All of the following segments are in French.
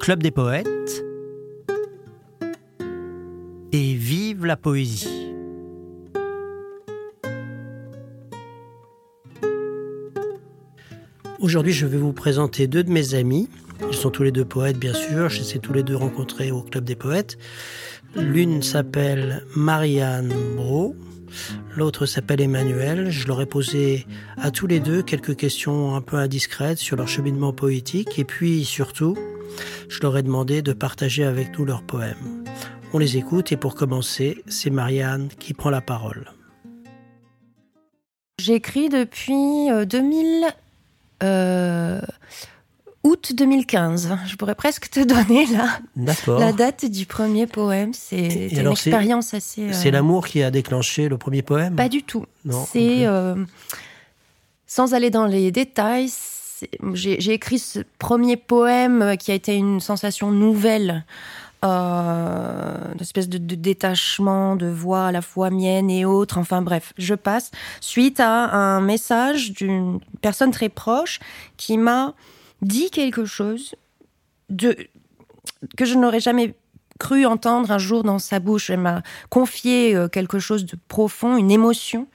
Club des poètes et vive la poésie. Aujourd'hui, je vais vous présenter deux de mes amis. Ils sont tous les deux poètes, bien sûr. Je les ai tous les deux rencontrés au Club des poètes. L'une s'appelle Marianne Bro, l'autre s'appelle Emmanuel. Je leur ai posé à tous les deux quelques questions un peu indiscrètes sur leur cheminement poétique et puis surtout, je leur ai demandé de partager avec nous leurs poèmes. On les écoute et pour commencer, c'est Marianne qui prend la parole. J'écris depuis 2000, euh, août 2015. Je pourrais presque te donner la, la date du premier poème. C'est une expérience assez. C'est euh, l'amour qui a déclenché le premier poème? Pas du tout. C'est. Euh, sans aller dans les détails, j'ai écrit ce premier poème qui a été une sensation nouvelle. Euh, une espèce de, de, détachement de voix à la fois mienne et autre. Enfin bref, je passe suite à un message d'une personne très proche qui m'a dit quelque chose que je n'aurais jamais cru entendre un jour dans sa bouche. Elle m'a confié euh, quelque chose de profond, une émotion.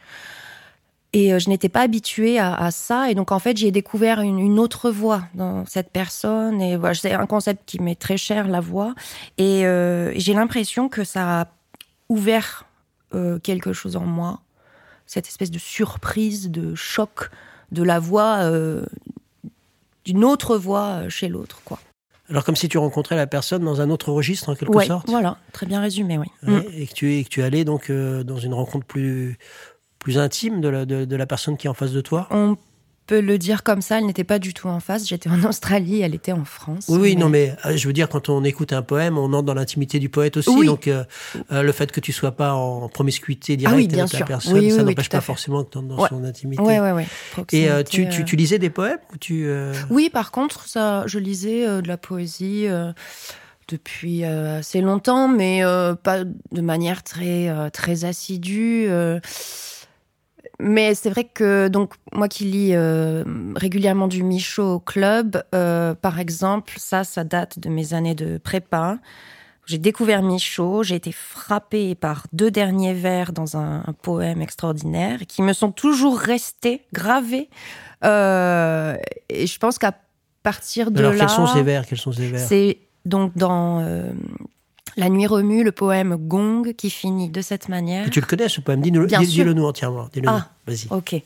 Et euh, je n'étais pas habituée à, ça. Et donc, en fait, j'ai découvert une, autre voix dans cette personne. Et voilà, c'est un concept qui m'est très cher, la voix. Et euh, j'ai l'impression que ça a ouvert quelque chose en moi. Cette espèce de surprise, de choc de la voix d'une autre voix euh, chez l'autre, quoi. Alors comme si tu rencontrais la personne dans un autre registre en quelque sorte. Voilà, très bien résumé, oui. Mm. Et que tu, que tu allais donc euh, dans une rencontre plus plus intime de la, de, la personne qui est en face de toi le dire comme ça, elle n'était pas du tout en face. J'étais en Australie, elle était en France. Oui, oui, non, mais euh, je veux dire, quand on écoute un poème, on entre dans l'intimité du poète aussi. Donc, euh, euh, le fait que tu sois pas en promiscuité directe ah avec la personne, ça n'empêche pas forcément que tu dans son intimité. Oui, oui, oui. Et tu, tu, tu, lisais des poèmes ou tu Oui, par contre, ça, je lisais de la poésie depuis assez longtemps, mais pas de manière très très assidue mais c'est vrai que donc moi qui lis euh, régulièrement du Michaud au club, euh, par exemple, ça, ça date de mes années de prépa. J'ai découvert Michaud, j'ai été frappée par deux derniers vers dans un, poème extraordinaire qui me sont toujours restés gravés. Euh, et je pense qu'à partir de Alors, là, quels sont ces vers? Quels sont ces vers? C'est donc dans la nuit remue, le poème Gong qui finit de cette manière. tu le connais ce poème? Dis-le dis, nous entièrement. Dis ah, vas-y. Ok.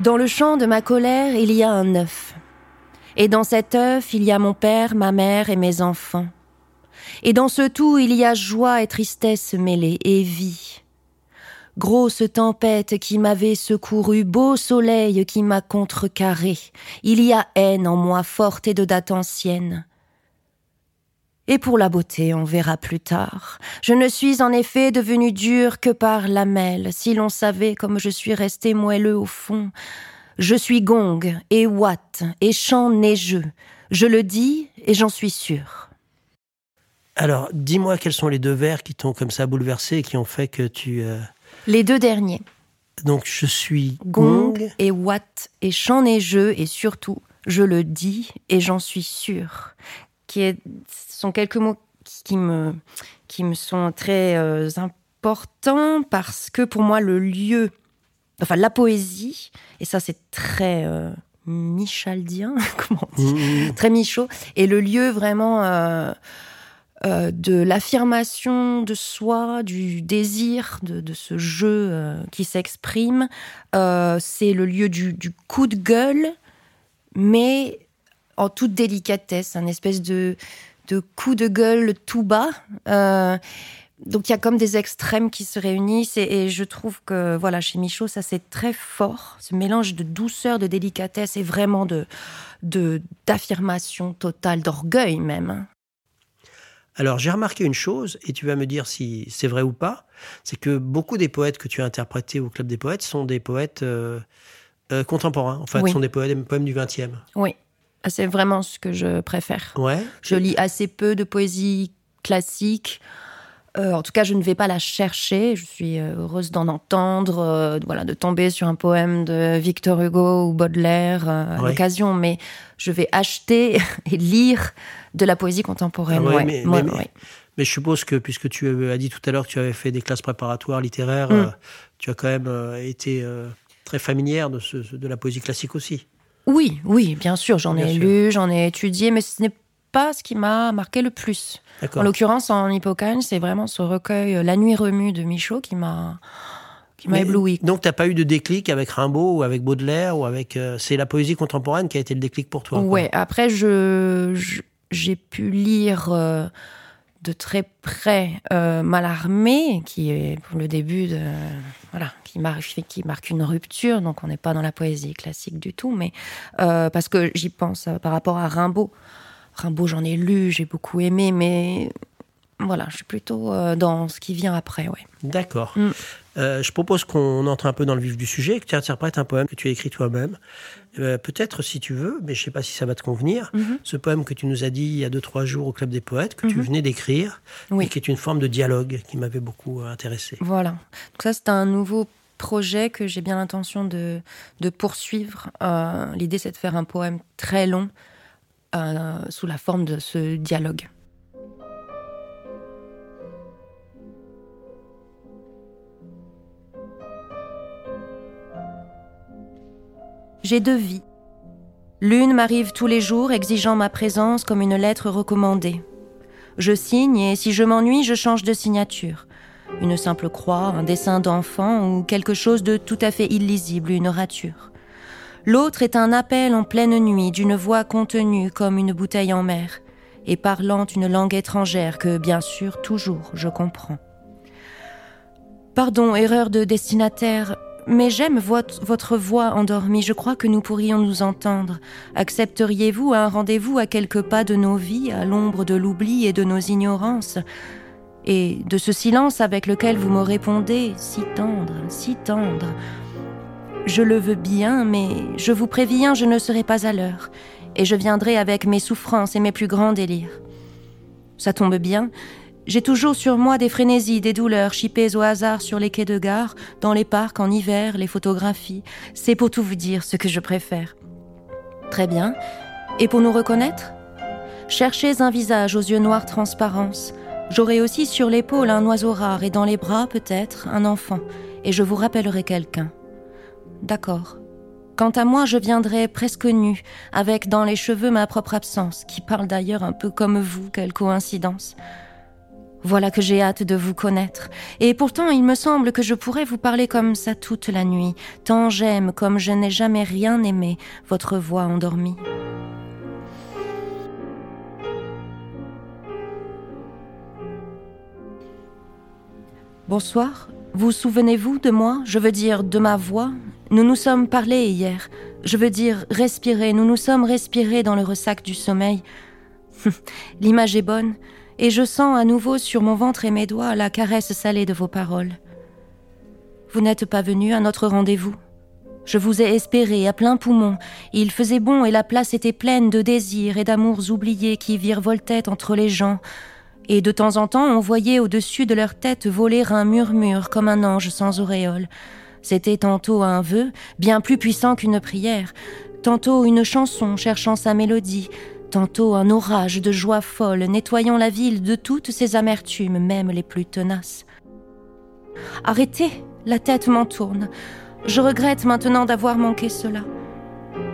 Dans le champ de ma colère, il y a un œuf. Et dans cet œuf, il y a mon père, ma mère et mes enfants. Et dans ce tout, il y a joie et tristesse mêlées et vie. Grosse tempête qui m'avait secouru, beau soleil qui m'a contrecarré. Il y a haine en moi forte et de date ancienne. Et pour la beauté, on verra plus tard. Je ne suis en effet devenu dur que par lamelle, si l'on savait comme je suis resté moelleux au fond. Je suis gong et watt et chant neigeux. Je le dis et j'en suis sûr. Alors, dis-moi quels sont les deux vers qui t'ont comme ça bouleversé et qui ont fait que tu, euh, les deux derniers. Donc je suis gong, et watt et chant neigeux et surtout je le dis et j'en suis sûre. Qui est, sont quelques mots qui me qui me sont très euh, importants parce que pour moi le lieu, enfin la poésie et ça c'est très euh, michaldien, comment on dit, mmh, mmh. très michaud et le lieu vraiment. Euh, euh, de l'affirmation de soi, du désir de, ce jeu euh, qui s'exprime. Euh, c'est le lieu du, coup de gueule, mais en toute délicatesse, un espèce de, coup de gueule tout bas. donc il y a comme des extrêmes qui se réunissent et, je trouve que voilà chez Michaud ça c'est très fort, ce mélange de douceur, de délicatesse et vraiment de d'affirmation totale, d'orgueil même. Alors j'ai remarqué une chose, et tu vas me dire si c'est vrai ou pas, c'est que beaucoup des poètes que tu as interprétés au Club des Poètes sont des poètes euh, euh, contemporains, en fait, sont des poèmes, poèmes du XXe. Oui, ah, c'est vraiment ce que je préfère. Ouais. Je lis assez peu de poésie classique. Euh, en tout cas, je ne vais pas la chercher. Je suis euh, heureuse d'en entendre, euh, voilà, de tomber sur un poème de Victor Hugo ou Baudelaire à l'occasion, mais je vais acheter et lire de la poésie contemporaine. Ah mais, je suppose que, puisque tu as dit tout à l'heure que tu avais fait des classes préparatoires littéraires, mm. tu as quand même été très familière de, de la poésie classique aussi. Oui, oui, bien sûr, j'en ai lu, j'en ai étudié, mais ce n'est pas ce qui m'a marqué le plus. En l'occurrence, en Hippocane, c'est vraiment ce recueil euh, La nuit remue de Michaud qui m'a qui m'a ébloui. Donc, tu n'as pas eu de déclic avec Rimbaud ou avec Baudelaire ou avec. Euh, c'est la poésie contemporaine qui a été le déclic pour toi. Ouais. Après, je j'ai pu lire euh, de très près Malarmé, qui est pour le début de voilà, qui marque qui marque une rupture. Donc, on n'est pas dans la poésie classique du tout, mais parce que j'y pense par rapport à Rimbaud. Rimbaud, j'en ai lu, j'ai beaucoup aimé, mais voilà, je suis plutôt euh, dans ce qui vient après, ouais. D'accord. Mm. Euh, je propose qu'on entre un peu dans le vif du sujet, que tu interprètes un poème que tu as écrit toi-même. Euh, peut-être si tu veux, mais je ne sais pas si ça va te convenir, mm-hmm. ce poème que tu nous as dit il y a deux, trois jours au Club des Poètes, que tu mm-hmm. venais d'écrire, et qui est une forme de dialogue qui m'avait beaucoup intéressé. Voilà. Donc ça, c'est un nouveau projet que j'ai bien l'intention de, de poursuivre. L'idée, c'est de faire un poème très long, euh, sous la forme de ce dialogue. J'ai deux vies. L'une m'arrive tous les jours exigeant ma présence comme une lettre recommandée. Je signe et si je m'ennuie, je change de signature. Une simple croix, un dessin d'enfant ou quelque chose de tout à fait illisible, une rature. L'autre est un appel en pleine nuit d'une voix contenue comme une bouteille en mer, et parlant une langue étrangère que, bien sûr, toujours je comprends. Pardon, erreur de destinataire, mais j'aime votre voix endormie, je crois que nous pourrions nous entendre. Accepteriez-vous un rendez-vous à quelques pas de nos vies, à l'ombre de l'oubli et de nos ignorances Et de ce silence avec lequel vous me répondez, si tendre, si tendre, je le veux bien, mais je vous préviens, je ne serai pas à l'heure, et je viendrai avec mes souffrances et mes plus grands délires. Ça tombe bien, j'ai toujours sur moi des frénésies, des douleurs chippées au hasard sur les quais de gare, dans les parcs en hiver, les photographies. C'est pour tout vous dire ce que je préfère. Très bien. Et pour nous reconnaître? Cherchez un visage aux yeux noirs transparence. J'aurai aussi sur l'épaule un oiseau rare et dans les bras peut-être un enfant, et je vous rappellerai quelqu'un. D'accord. Quant à moi, je viendrai presque nue, avec dans les cheveux ma propre absence, qui parle d'ailleurs un peu comme vous, quelle coïncidence. Voilà que j'ai hâte de vous connaître. Et pourtant, il me semble que je pourrais vous parler comme ça toute la nuit, tant j'aime, comme je n'ai jamais rien aimé, votre voix endormie. Bonsoir, vous souvenez-vous de moi? Je veux dire de ma voix? Nous nous sommes parlé hier. Je veux dire respirer. Nous nous sommes respirés dans le ressac du sommeil. L'image est bonne, et je sens à nouveau sur mon ventre et mes doigts la caresse salée de vos paroles. Vous n'êtes pas venu à notre rendez-vous. Je vous ai espéré à plein poumon. Il faisait bon et la place était pleine de désirs et d'amours oubliés qui virevoltaient entre les gens, et de temps en temps on voyait au-dessus de leur tête voler un murmure comme un ange sans auréole. C'était tantôt un vœu, bien plus puissant qu'une prière, tantôt une chanson cherchant sa mélodie, tantôt un orage de joie folle nettoyant la ville de toutes ses amertumes, même les plus tenaces. Arrêtez, la tête m'en tourne. Je regrette maintenant d'avoir manqué cela.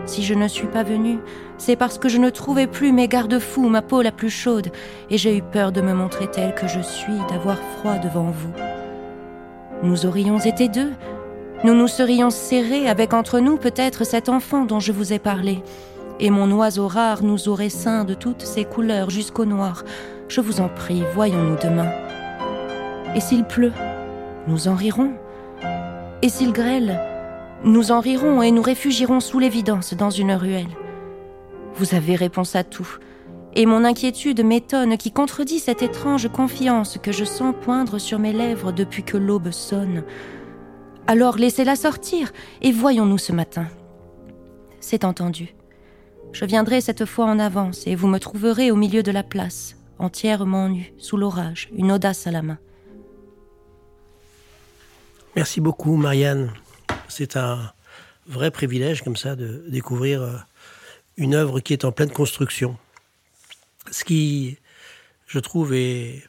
Si je ne suis pas venue, c'est parce que je ne trouvais plus mes garde-fous, ma peau la plus chaude, et j'ai eu peur de me montrer telle que je suis, d'avoir froid devant vous. Nous aurions été deux, nous nous serions serrés avec entre nous peut-être cet enfant dont je vous ai parlé, et mon oiseau rare nous aurait ceint de toutes ses couleurs jusqu'au noir. Je vous en prie, voyons-nous demain. Et s'il pleut, nous en rirons. Et s'il grêle, nous en rirons et nous réfugierons sous l'évidence dans une ruelle. Vous avez réponse à tout. Et mon inquiétude m'étonne qui contredit cette étrange confiance que je sens poindre sur mes lèvres depuis que l'aube sonne. Alors laissez-la sortir et voyons-nous ce matin. C'est entendu. Je viendrai cette fois en avance et vous me trouverez au milieu de la place, entièrement nue, sous l'orage, une audace à la main. Merci beaucoup, Marianne. C'est un vrai privilège comme ça de découvrir euh, une œuvre qui est en pleine construction. Ce qui, je trouve, est,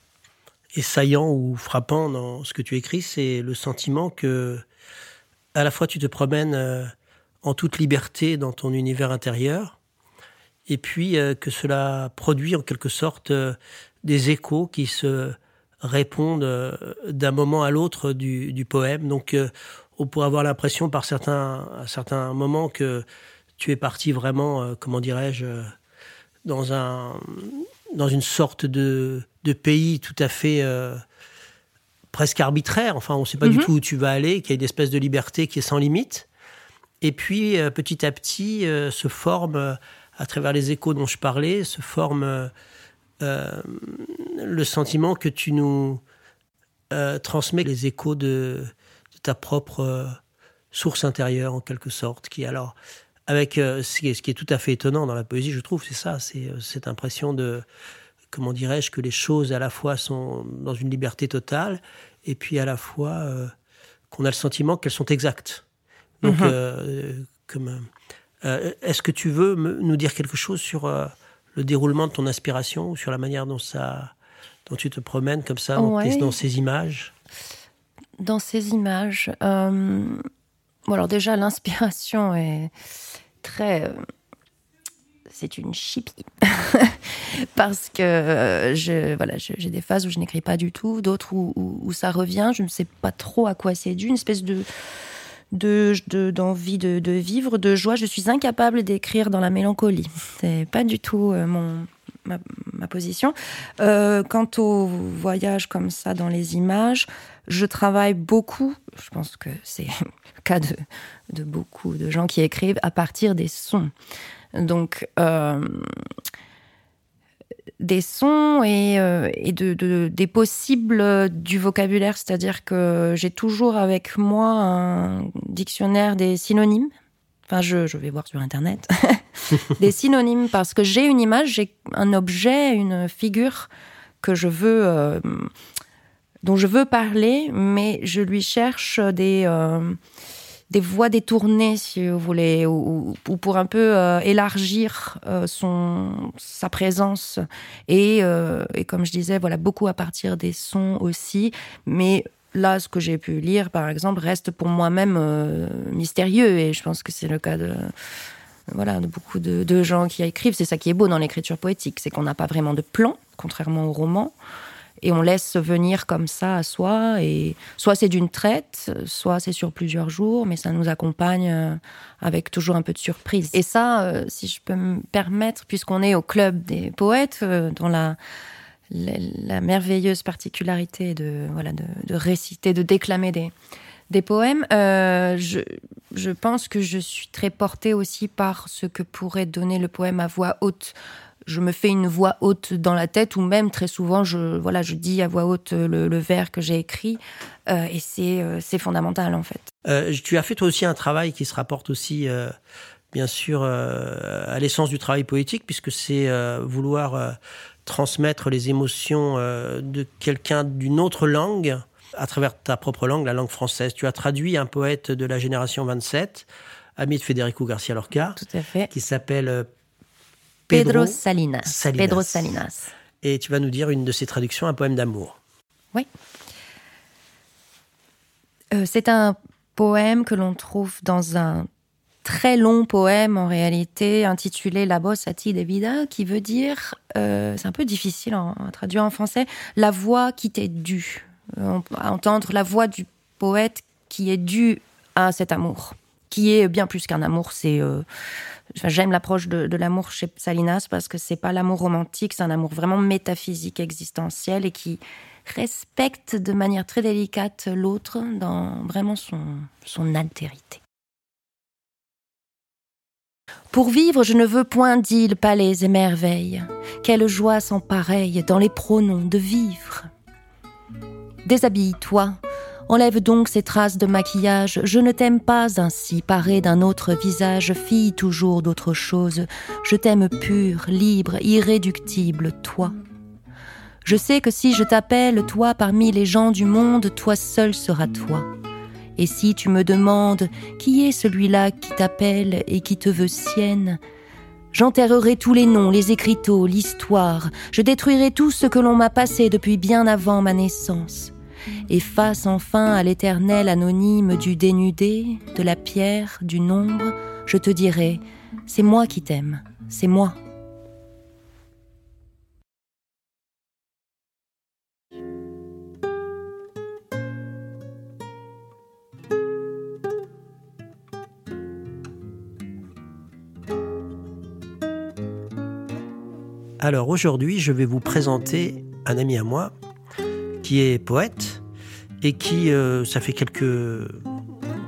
est saillant ou frappant dans ce que tu écris, c'est le sentiment que à la fois tu te promènes euh, en toute liberté dans ton univers intérieur, et puis euh, que cela produit en quelque sorte des échos qui se répondent euh, d'un moment à l'autre du, du, poème. Donc, euh, on pourrait avoir l'impression par certains, à certains moments que tu es parti vraiment, euh, comment dirais-je, dans, un, dans une sorte de, de pays tout à fait presque arbitraire. Enfin, on ne sait pas du mhm. tout où tu vas aller, qu'il y a une espèce de liberté qui est sans limite. Et puis, petit à petit, se forme, à travers les échos dont je parlais, se forme euh, le sentiment que tu nous euh, transmets les échos de, ta propre euh, source intérieure, en quelque sorte, qui alors, avec ce qui, est, tout à fait étonnant dans la poésie, je trouve, c'est ça, c'est cette impression de, comment dirais-je, que les choses à la fois sont dans une liberté totale, et puis à la fois qu'on a le sentiment qu'elles sont exactes. Donc, mhm. comme, est-ce que tu veux nous dire quelque chose sur le déroulement de ton inspiration ou sur la manière dont ça, dont tu te promènes comme ça dans, ces images? Dans ces images, euh, bon alors déjà l'inspiration est très, euh, c'est une chipie parce que euh, je, voilà, j'ai des phases où je n'écris pas du tout, d'autres où, ça revient, je ne sais pas trop à quoi c'est dû, une espèce de de d'envie de, de, vivre, de joie. Je suis incapable d'écrire dans la mélancolie. C'est pas du tout euh, mon ma, ma position. Euh, quant au voyage comme ça dans les images, je travaille beaucoup. Je pense que c'est le cas de, de beaucoup de gens qui écrivent à partir des sons. Donc des sons et, euh, des possibles du vocabulaire, c'est-à-dire que j'ai toujours avec moi un dictionnaire des synonymes. Enfin, je, je vais voir sur Internet. des synonymes parce que j'ai une image, j'ai un objet, une figure que je veux, euh, dont je veux parler, mais je lui cherche des, euh, des voies détournées, si vous voulez, ou, pour un peu euh, élargir euh, son sa présence. Et, euh, et, comme je disais, voilà, beaucoup à partir des sons aussi. Mais là, ce que j'ai pu lire, par exemple, reste pour moi-même mystérieux. Et je pense que c'est le cas de voilà, de beaucoup de, de gens qui écrivent. C'est ça qui est beau dans l'écriture poétique, c'est qu'on n'a pas vraiment de plan, contrairement au roman et on laisse venir comme ça à soi. Et soit c'est d'une traite, soit c'est sur plusieurs jours, mais ça nous accompagne euh, avec toujours un peu de surprise. Et ça, euh, si je peux me permettre, puisqu'on est au club des poètes, euh, dans la, merveilleuse particularité de, voilà, de, réciter, de déclamer des, des poèmes, je, je pense que je suis très portée aussi par ce que pourrait donner le poème à voix haute je me fais une voix haute dans la tête ou même très souvent je voilà je dis à voix haute le, vers que j'ai écrit euh, et c'est euh, c'est fondamental en fait. Euh, tu as fait toi aussi un travail qui se rapporte aussi bien sûr à l'essence du travail poétique puisque c'est vouloir transmettre les émotions de quelqu'un d'une autre langue à travers ta propre langue, la langue française. Tu as traduit un poète de la génération 27, ami de Federico Garcia Lorca, Tout à fait. qui s'appelle Pedro, Salinas. Pedro Salinas. Et tu vas nous dire une de ses traductions, un poème d'amour. Oui. Euh, c'est un poème que l'on trouve dans un très long poème en réalité intitulé La bossa ti de vida qui veut dire, euh, c'est un peu difficile à, traduire en français, la voix qui t'est due. Euh, entendre la voix du poète qui est due à cet amour, qui est bien plus qu'un amour, c'est J'aime l'approche de, l'amour chez Salinas parce que c'est pas l'amour romantique, c'est un amour vraiment métaphysique, existentiel et qui respecte de manière très délicate l'autre dans vraiment son, altérité. Pour vivre, je ne veux point d'îles, palais et merveilles. Quelle joie sans pareille dans les pronoms de vivre. Déshabille-toi, Enlève donc ces traces de maquillage, je ne t'aime pas ainsi, paré d'un autre visage, fille toujours d'autre chose. Je t'aime pur, libre, irréductible, toi. Je sais que si je t'appelle toi parmi les gens du monde, toi seul sera toi. Et si tu me demandes qui est celui-là qui t'appelle et qui te veut sienne, j'enterrerai tous les noms, les écriteaux, l'histoire, je détruirai tout ce que l'on m'a passé depuis bien avant ma naissance. Et face enfin à l'éternel anonyme du dénudé, de la pierre, du nombre, je te dirai, c'est moi qui t'aime, c'est moi. Alors aujourd'hui, je vais vous présenter un ami à moi est poète et qui, euh, ça fait quelques,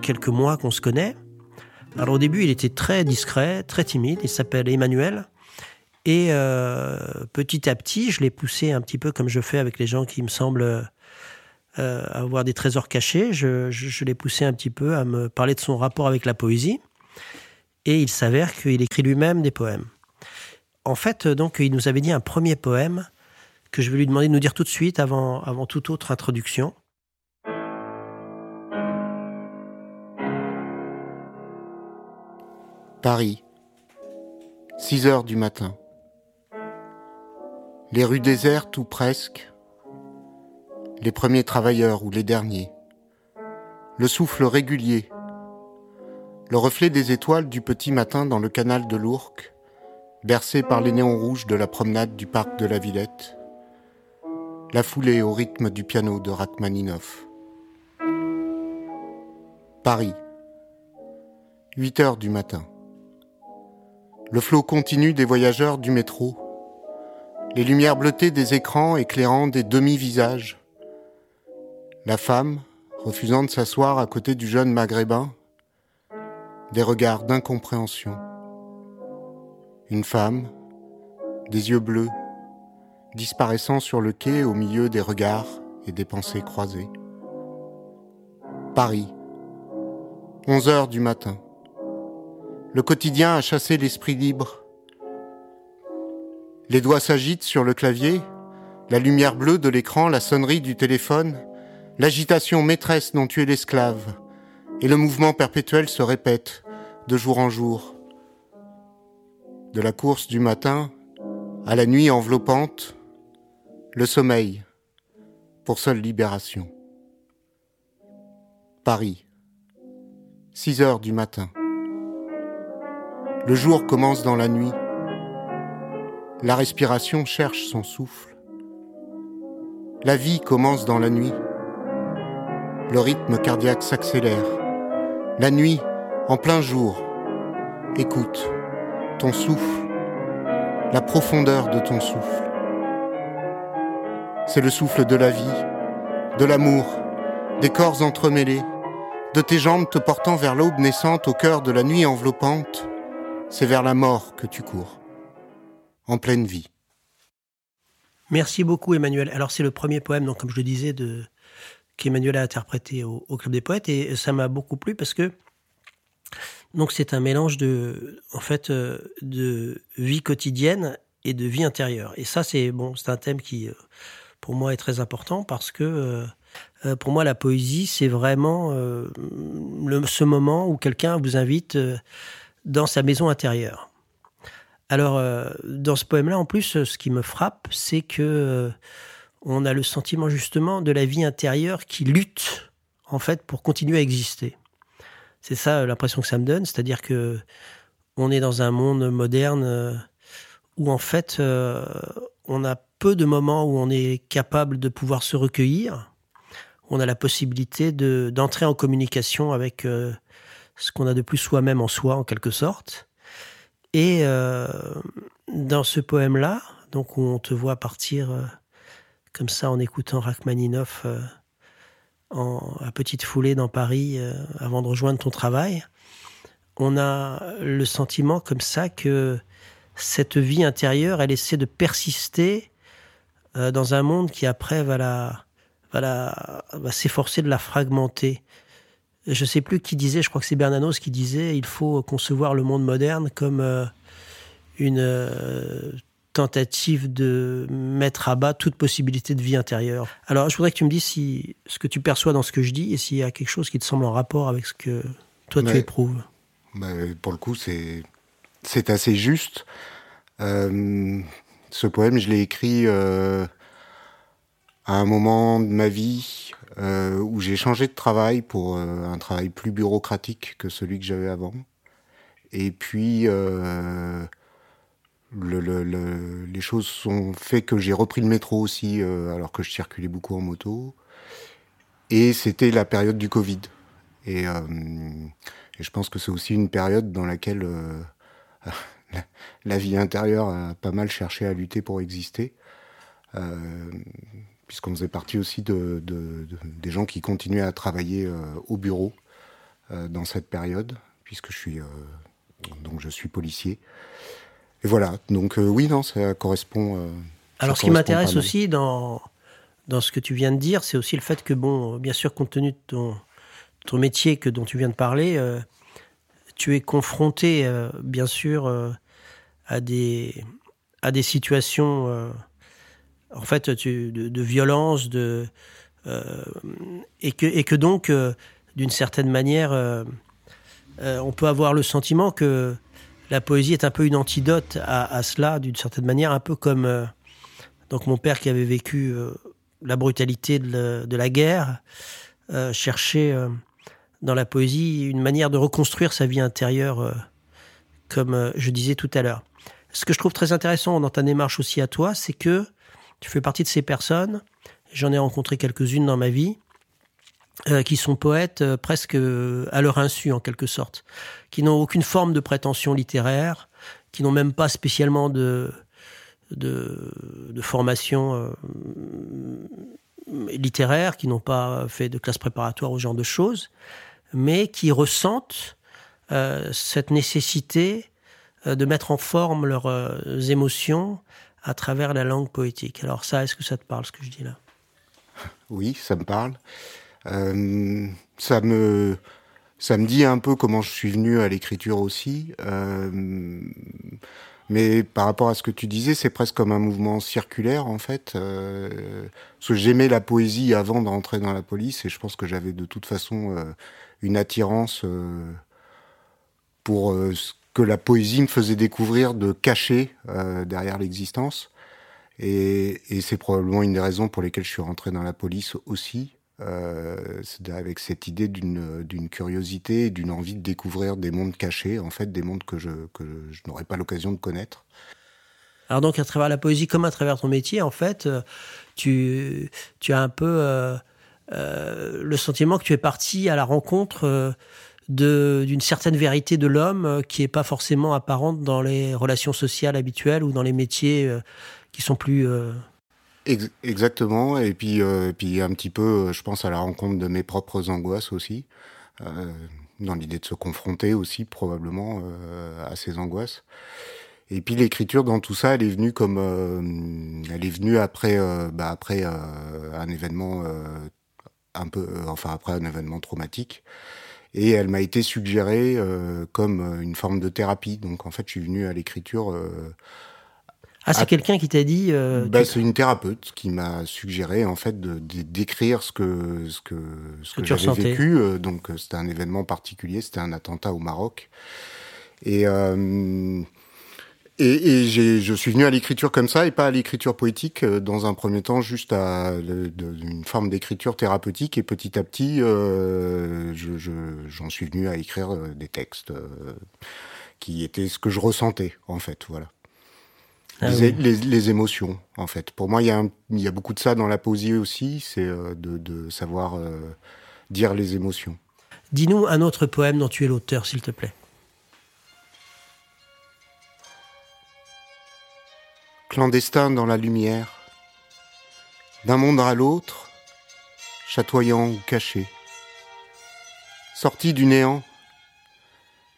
quelques mois qu'on se connaît. Alors au début, il était très discret, très timide. Il s'appelle Emmanuel. Et euh, petit à petit, je l'ai poussé un petit peu comme je fais avec les gens qui me semblent euh, avoir des trésors cachés. Je, je l'ai poussé un petit peu à me parler de son rapport avec la poésie. Et il s'avère qu'il écrit lui-même des poèmes en fait, donc, il nous avait dit un premier poème que je vais lui demander de nous dire tout de suite avant, toute autre introduction. Paris, 6 heures du matin. Les rues désertes ou presque, les premiers travailleurs ou les derniers, le souffle régulier, le reflet des étoiles du petit matin dans le canal de l'Ourcq, bercé par les néons rouges de la promenade du parc de la Villette, la foulée au rythme du piano de Rachmaninoff. Paris, 8 heures du matin. Le flot continu des voyageurs du métro, les lumières bleutées des écrans éclairant des demi-visages, la femme refusant de s'asseoir à côté du jeune maghrébin, des regards d'incompréhension. Une femme, des yeux bleus, disparaissant sur le quai au milieu des regards et des pensées croisées. Paris, 11 heures du matin. Le quotidien a chassé l'esprit libre. Les doigts s'agitent sur le clavier, la lumière bleue de l'écran, la sonnerie du téléphone, l'agitation maîtresse dont tu es l'esclave, et le mouvement perpétuel se répète de jour en jour, de la course du matin à la nuit enveloppante, le sommeil pour seule libération. Paris, 6 heures du matin. Le jour commence dans la nuit. La respiration cherche son souffle. La vie commence dans la nuit. Le rythme cardiaque s'accélère. La nuit, en plein jour. Écoute ton souffle, la profondeur de ton souffle. C'est le souffle de la vie, de l'amour, des corps entremêlés, de tes jambes te portant vers l'aube naissante au cœur de la nuit enveloppante. C'est vers la mort que tu cours, en pleine vie. Merci beaucoup Emmanuel. Alors c'est le premier poème, donc comme je le disais, qu'Emmanuel a interprété au, au Club des Poètes et ça m'a beaucoup plu parce que donc c'est un mélange de, en fait, euh, de vie quotidienne et de vie intérieure. Et ça, c'est bon, c'est un thème qui, euh, pour moi, est très important parce que euh, pour moi, la poésie, c'est vraiment le, ce moment où quelqu'un vous invite dans sa maison intérieure. Alors, dans ce poème-là, en plus, ce qui me frappe, c'est que on a le sentiment justement de la vie intérieure qui lutte, en fait, pour continuer à exister. C'est ça euh, l'impression que ça me donne, c'est-à-dire que on est dans un monde moderne euh, où en fait euh, on a peu de moments où on est capable de pouvoir se recueillir. On a la possibilité de d'entrer en communication avec ce qu'on a de plus soi-même en soi en quelque sorte. Et dans ce poème-là, donc où on te voit partir comme ça en écoutant Rachmaninoff en, à petite foulée dans Paris euh, avant de rejoindre ton travail, on a le sentiment comme ça que cette vie intérieure, elle essaie de persister euh, dans un monde qui après va la, va, va s'efforcer de la fragmenter. Je sais plus qui disait, je crois que c'est Bernanos qui disait, il faut concevoir le monde moderne comme euh, une tentative de mettre à bas toute possibilité de vie intérieure. Alors, je voudrais que tu me dises si ce que tu perçois dans ce que je dis et s'il y a quelque chose qui te semble en rapport avec ce que toi tu éprouves. Bah, pour le coup, c'est c'est assez juste. Euh, ce poème, je l'ai écrit euh, à un moment de ma vie euh, où j'ai changé de travail pour euh, un travail plus bureaucratique que celui que j'avais avant. Et puis, le, le, le, les choses sont fait que j'ai repris le métro aussi, alors que je circulais beaucoup en moto. Et c'était la période du Covid. Et je pense que c'est aussi une période dans laquelle la, la, vie intérieure a pas mal cherché à lutter pour exister. Euh, puisqu'on faisait partie aussi de, de, de, des gens qui continuaient à travailler euh, au bureau euh, dans cette période, puisque je suis, donc je suis policier. Et voilà, donc oui, non, ça correspond. Alors, ça ce qui m'intéresse aussi dans, dans ce que tu viens de dire, c'est aussi le fait que, bon, bien sûr, compte tenu de ton, ton métier que, dont tu viens de parler, tu es confronté, bien sûr, à, des, à des situations en fait, de, violence, de, euh, et, que, et que donc, euh, d'une certaine manière, euh, on peut avoir le sentiment que la poésie est un peu une antidote à, cela, d'une certaine manière, un peu comme donc mon père qui avait vécu la brutalité de, de la guerre, cherchait dans la poésie une manière de reconstruire sa vie intérieure, comme je disais tout à l'heure. Ce que je trouve très intéressant dans ta démarche aussi à toi, c'est que tu fais partie de ces personnes, j'en ai rencontré quelques-unes dans ma vie, euh, qui sont poètes euh, presque à leur insu en quelque sorte, qui n'ont aucune forme de prétention littéraire, qui n'ont même pas spécialement de, de, de formation euh, littéraire, qui n'ont pas fait de classe préparatoire ce genre de choses, mais qui ressentent euh, cette nécessité euh, de mettre en forme leurs euh, émotions à travers la langue poétique. Alors ça, est-ce que ça te parle ce que je dis là? Oui, ça me parle. Euh, ça me ça me dit un peu comment je suis venu à l'écriture aussi. Euh, mais par rapport à ce que tu disais, c'est presque comme un mouvement circulaire en fait. Euh, parce que j'aimais la poésie avant d'entrer dans la police et je pense que j'avais de toute façon euh, une attirance euh, pour euh, ce que la poésie me faisait découvrir de cacher euh, derrière l'existence. Et, et c'est probablement une des raisons pour lesquelles je suis rentré dans la police aussi. Euh, avec cette idée d'une curiosité, d'une envie de découvrir des mondes cachés, en fait, des mondes que je, que je n'aurais pas l'occasion de connaître. Alors donc, à travers la poésie, comme à travers ton métier, en fait, euh, tu, tu as un peu euh, euh, le sentiment que tu es parti à la rencontre euh, d'une certaine vérité de l'homme euh, qui n'est pas forcément apparente dans les relations sociales habituelles ou dans les métiers euh, qui sont plus... Euh... Ex exactement, et puis, puis un petit peu, je pense à la rencontre de mes propres angoisses aussi, dans l'idée de se confronter aussi probablement à ces angoisses. Et puis l'écriture dans tout ça, elle est venue comme, elle est venue après, bah après un événement un peu, enfin après un événement traumatique. Et elle m'a été suggérée euh, comme une forme de thérapie. Donc en fait, je suis venu à l'écriture. Euh, ah, c'est quelqu'un qui t'a dit. Euh, bah, c'est une thérapeute qui m'a suggéré en fait de d'écrire ce que ce que ce que, que j'avais vécu. Euh, donc c'était un événement particulier, c'était un attentat au Maroc. Et euh, et, et je suis venu à l'écriture comme ça et pas à l'écriture poétique euh, dans un premier temps, juste à de, une forme d'écriture thérapeutique et petit à petit, euh, j'en je, je, suis venu à écrire euh, des textes euh, qui étaient ce que je ressentais en fait, voilà. Ah les, oui. les, les, émotions en fait. Pour moi, il y, a y beaucoup de ça dans la poésie aussi, c'est euh, de, de, savoir dire les émotions. Dis-nous un autre poème dont tu es l'auteur, s'il te plaît. Clandestin dans la lumière, d'un monde à l'autre, chatoyant ou caché. Sorti du néant,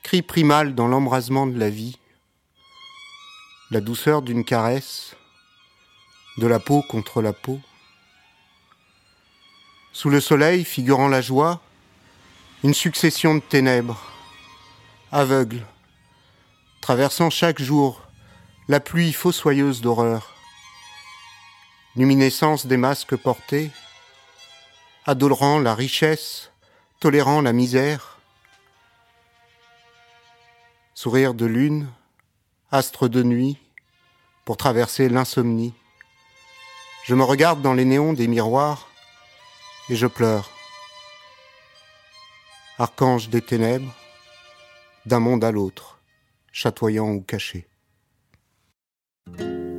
cri primal dans l'embrasement de la vie, la douceur d'une caresse, de la peau contre la peau. Sous le soleil figurant la joie, une succession de ténèbres, aveugles, traversant chaque jour la pluie fossoyeuse d'horreur, luminescence des masques portés, adorant la richesse, tolérant la misère, sourire de lune, astre de nuit, pour traverser l'insomnie. Je me regarde dans les néons des miroirs et je pleure. Archange des ténèbres, d'un monde à l'autre, chatoyant ou caché.